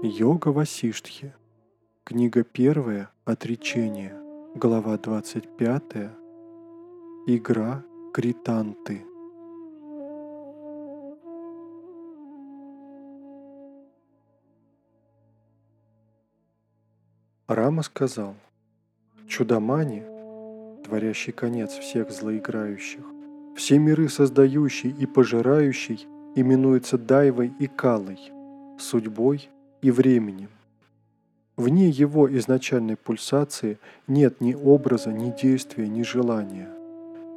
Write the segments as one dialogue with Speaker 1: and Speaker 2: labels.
Speaker 1: Йога Васиштхи. Книга первая «Отречение». Глава 25. Игра Кританты. Рама сказал, «Чудомани, творящий конец всех злоиграющих, все миры создающий и пожирающий, именуется Дайвой и Калой, судьбой и временем. Вне его изначальной пульсации нет ни образа, ни действия, ни желания.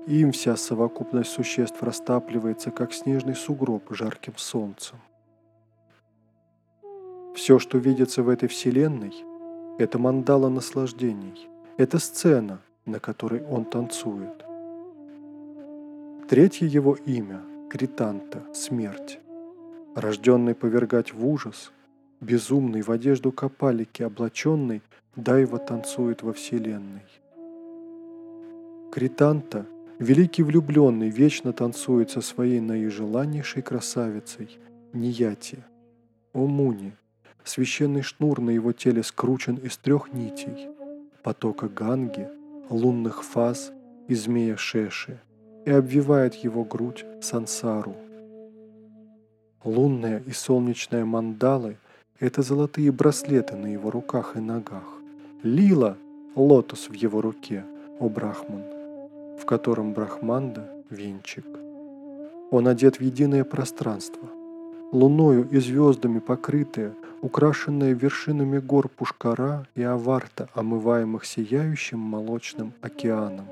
Speaker 1: Им вся совокупность существ растапливается, как снежный сугроб жарким солнцем. Все, что видится в этой вселенной, это мандала наслаждений, это сцена, на которой он танцует. Третье его имя – Кританта, смерть. Рожденный повергать в ужас – Безумный, в одежду капалики облаченный, Дайва танцует во вселенной. Кританта, великий влюбленный, вечно танцует со своей наижеланнейшей красавицей, Нияти. О Муни, священный шнур на его теле скручен из трех нитей, потока Ганги, лунных фаз и змея Шеши, и обвивает его грудь сансару. Лунная и солнечная мандалы – это золотые браслеты на его руках и ногах. Лила – лотос в его руке, о Брахман, в котором Брахманда – венчик. Он одет в единое пространство, луною и звездами покрытое, украшенное вершинами гор Пушкара и Аварта, омываемых сияющим молочным океаном.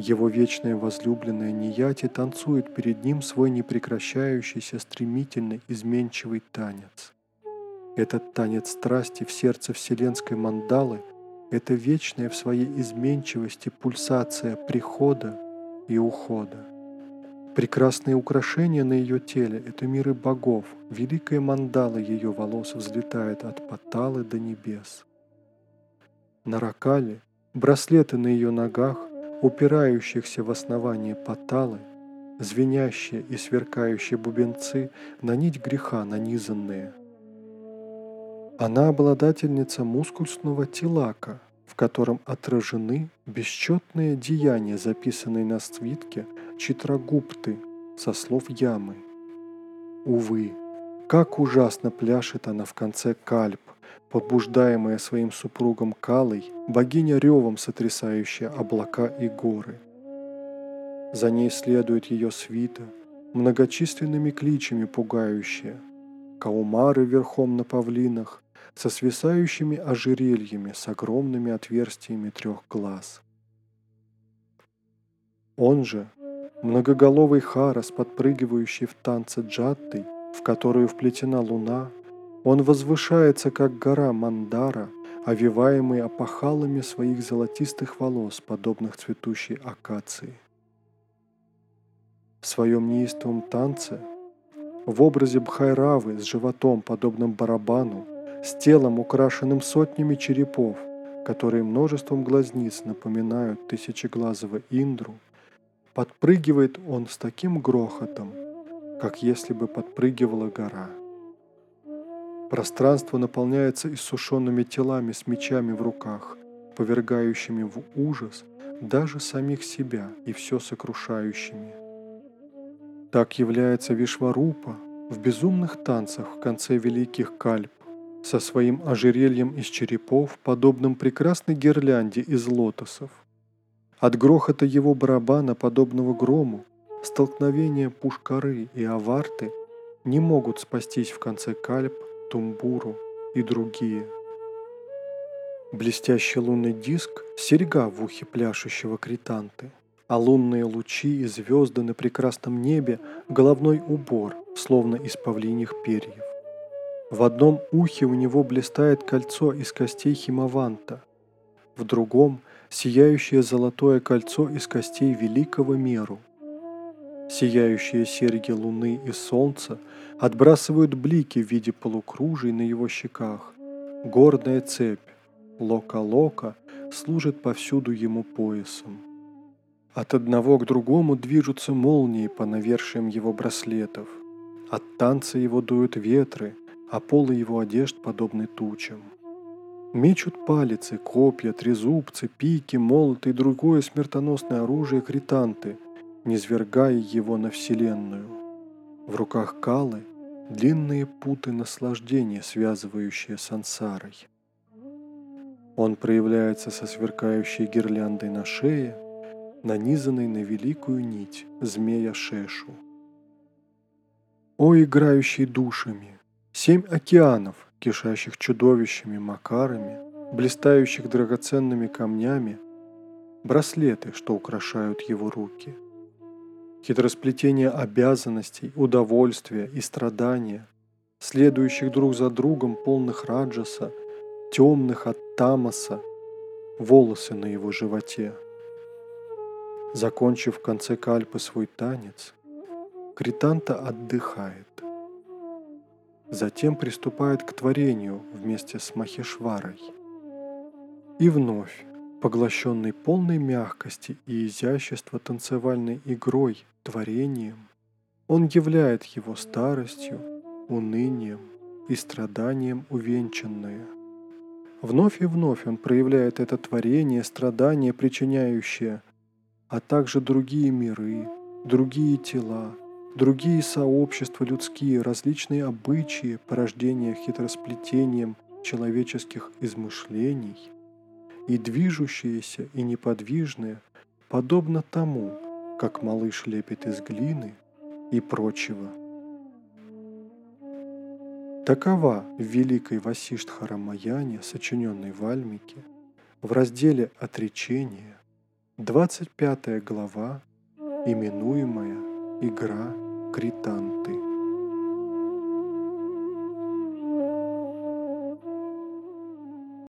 Speaker 1: Его вечная возлюбленная Нияти танцует перед ним свой непрекращающийся стремительный изменчивый танец. Этот танец страсти в сердце вселенской мандалы – это вечная в своей изменчивости пульсация прихода и ухода. Прекрасные украшения на ее теле – это миры богов, великая мандала ее волос взлетает от Паталы до небес. На Ракале браслеты на ее ногах упирающихся в основание поталы, звенящие и сверкающие бубенцы на нить греха нанизанные. Она обладательница мускульсного тилака, в котором отражены бесчетные деяния, записанные на свитке Читрагупты со слов Ямы. Увы, как ужасно пляшет она в конце кальп, Побуждаемая своим супругом Калой, богиня ревом сотрясающая облака и горы. За ней следует ее свита, многочисленными кличами пугающая, каумары верхом на павлинах, со свисающими ожерельями с огромными отверстиями трех глаз. Он же, многоголовый Харас, подпрыгивающий в танце джаттой, в которую вплетена луна, он возвышается, как гора Мандара, овиваемый опахалами своих золотистых волос, подобных цветущей акации. В своем неистовом танце, в образе Бхайравы с животом, подобным барабану, с телом, украшенным сотнями черепов, которые множеством глазниц напоминают тысячеглазого Индру, подпрыгивает он с таким грохотом, как если бы подпрыгивала гора. Пространство наполняется иссушенными телами с мечами в руках, повергающими в ужас даже самих себя и все сокрушающими. Так является Вишварупа в безумных танцах в конце великих кальп, со своим ожерельем из черепов, подобным прекрасной гирлянде из лотосов. От грохота его барабана, подобного грому, столкновения пушкары и аварты не могут спастись в конце кальп Тумбуру и другие. Блестящий лунный диск – серьга в ухе пляшущего кританты, а лунные лучи и звезды на прекрасном небе – головной убор, словно из павлиньих перьев. В одном ухе у него блистает кольцо из костей химаванта, в другом – сияющее золотое кольцо из костей великого меру – Сияющие серьги луны и солнца отбрасывают блики в виде полукружий на его щеках. Горная цепь, лока-лока, служит повсюду ему поясом. От одного к другому движутся молнии по навершиям его браслетов. От танца его дуют ветры, а полы его одежд подобны тучам. Мечут палицы, копья, трезубцы, пики, молоты и другое смертоносное оружие кританты, низвергая его на вселенную. В руках Калы длинные путы наслаждения, связывающие сансарой. Он проявляется со сверкающей гирляндой на шее, нанизанной на великую нить змея Шешу. О, играющий душами! Семь океанов, кишащих чудовищами, макарами, блистающих драгоценными камнями, браслеты, что украшают его руки. Хитросплетение обязанностей, удовольствия и страдания, следующих друг за другом полных раджаса, темных от тамаса, волосы на его животе. Закончив в конце кальпы свой танец, Кританта отдыхает. Затем приступает к творению вместе с Махешварой. И вновь, поглощенный полной мягкости и изящества танцевальной игрой, творением, он являет его старостью, унынием и страданием увенчанное. Вновь и вновь он проявляет это творение, страдание, причиняющее, а также другие миры, другие тела, другие сообщества людские, различные обычаи, порождения хитросплетением человеческих измышлений, и движущиеся и неподвижные, подобно тому, как малыш лепит из глины и прочего. Такова в великой Васиштхара Маяне, сочиненной в Альмике, в разделе «Отречение», 25 глава, именуемая игра кританты.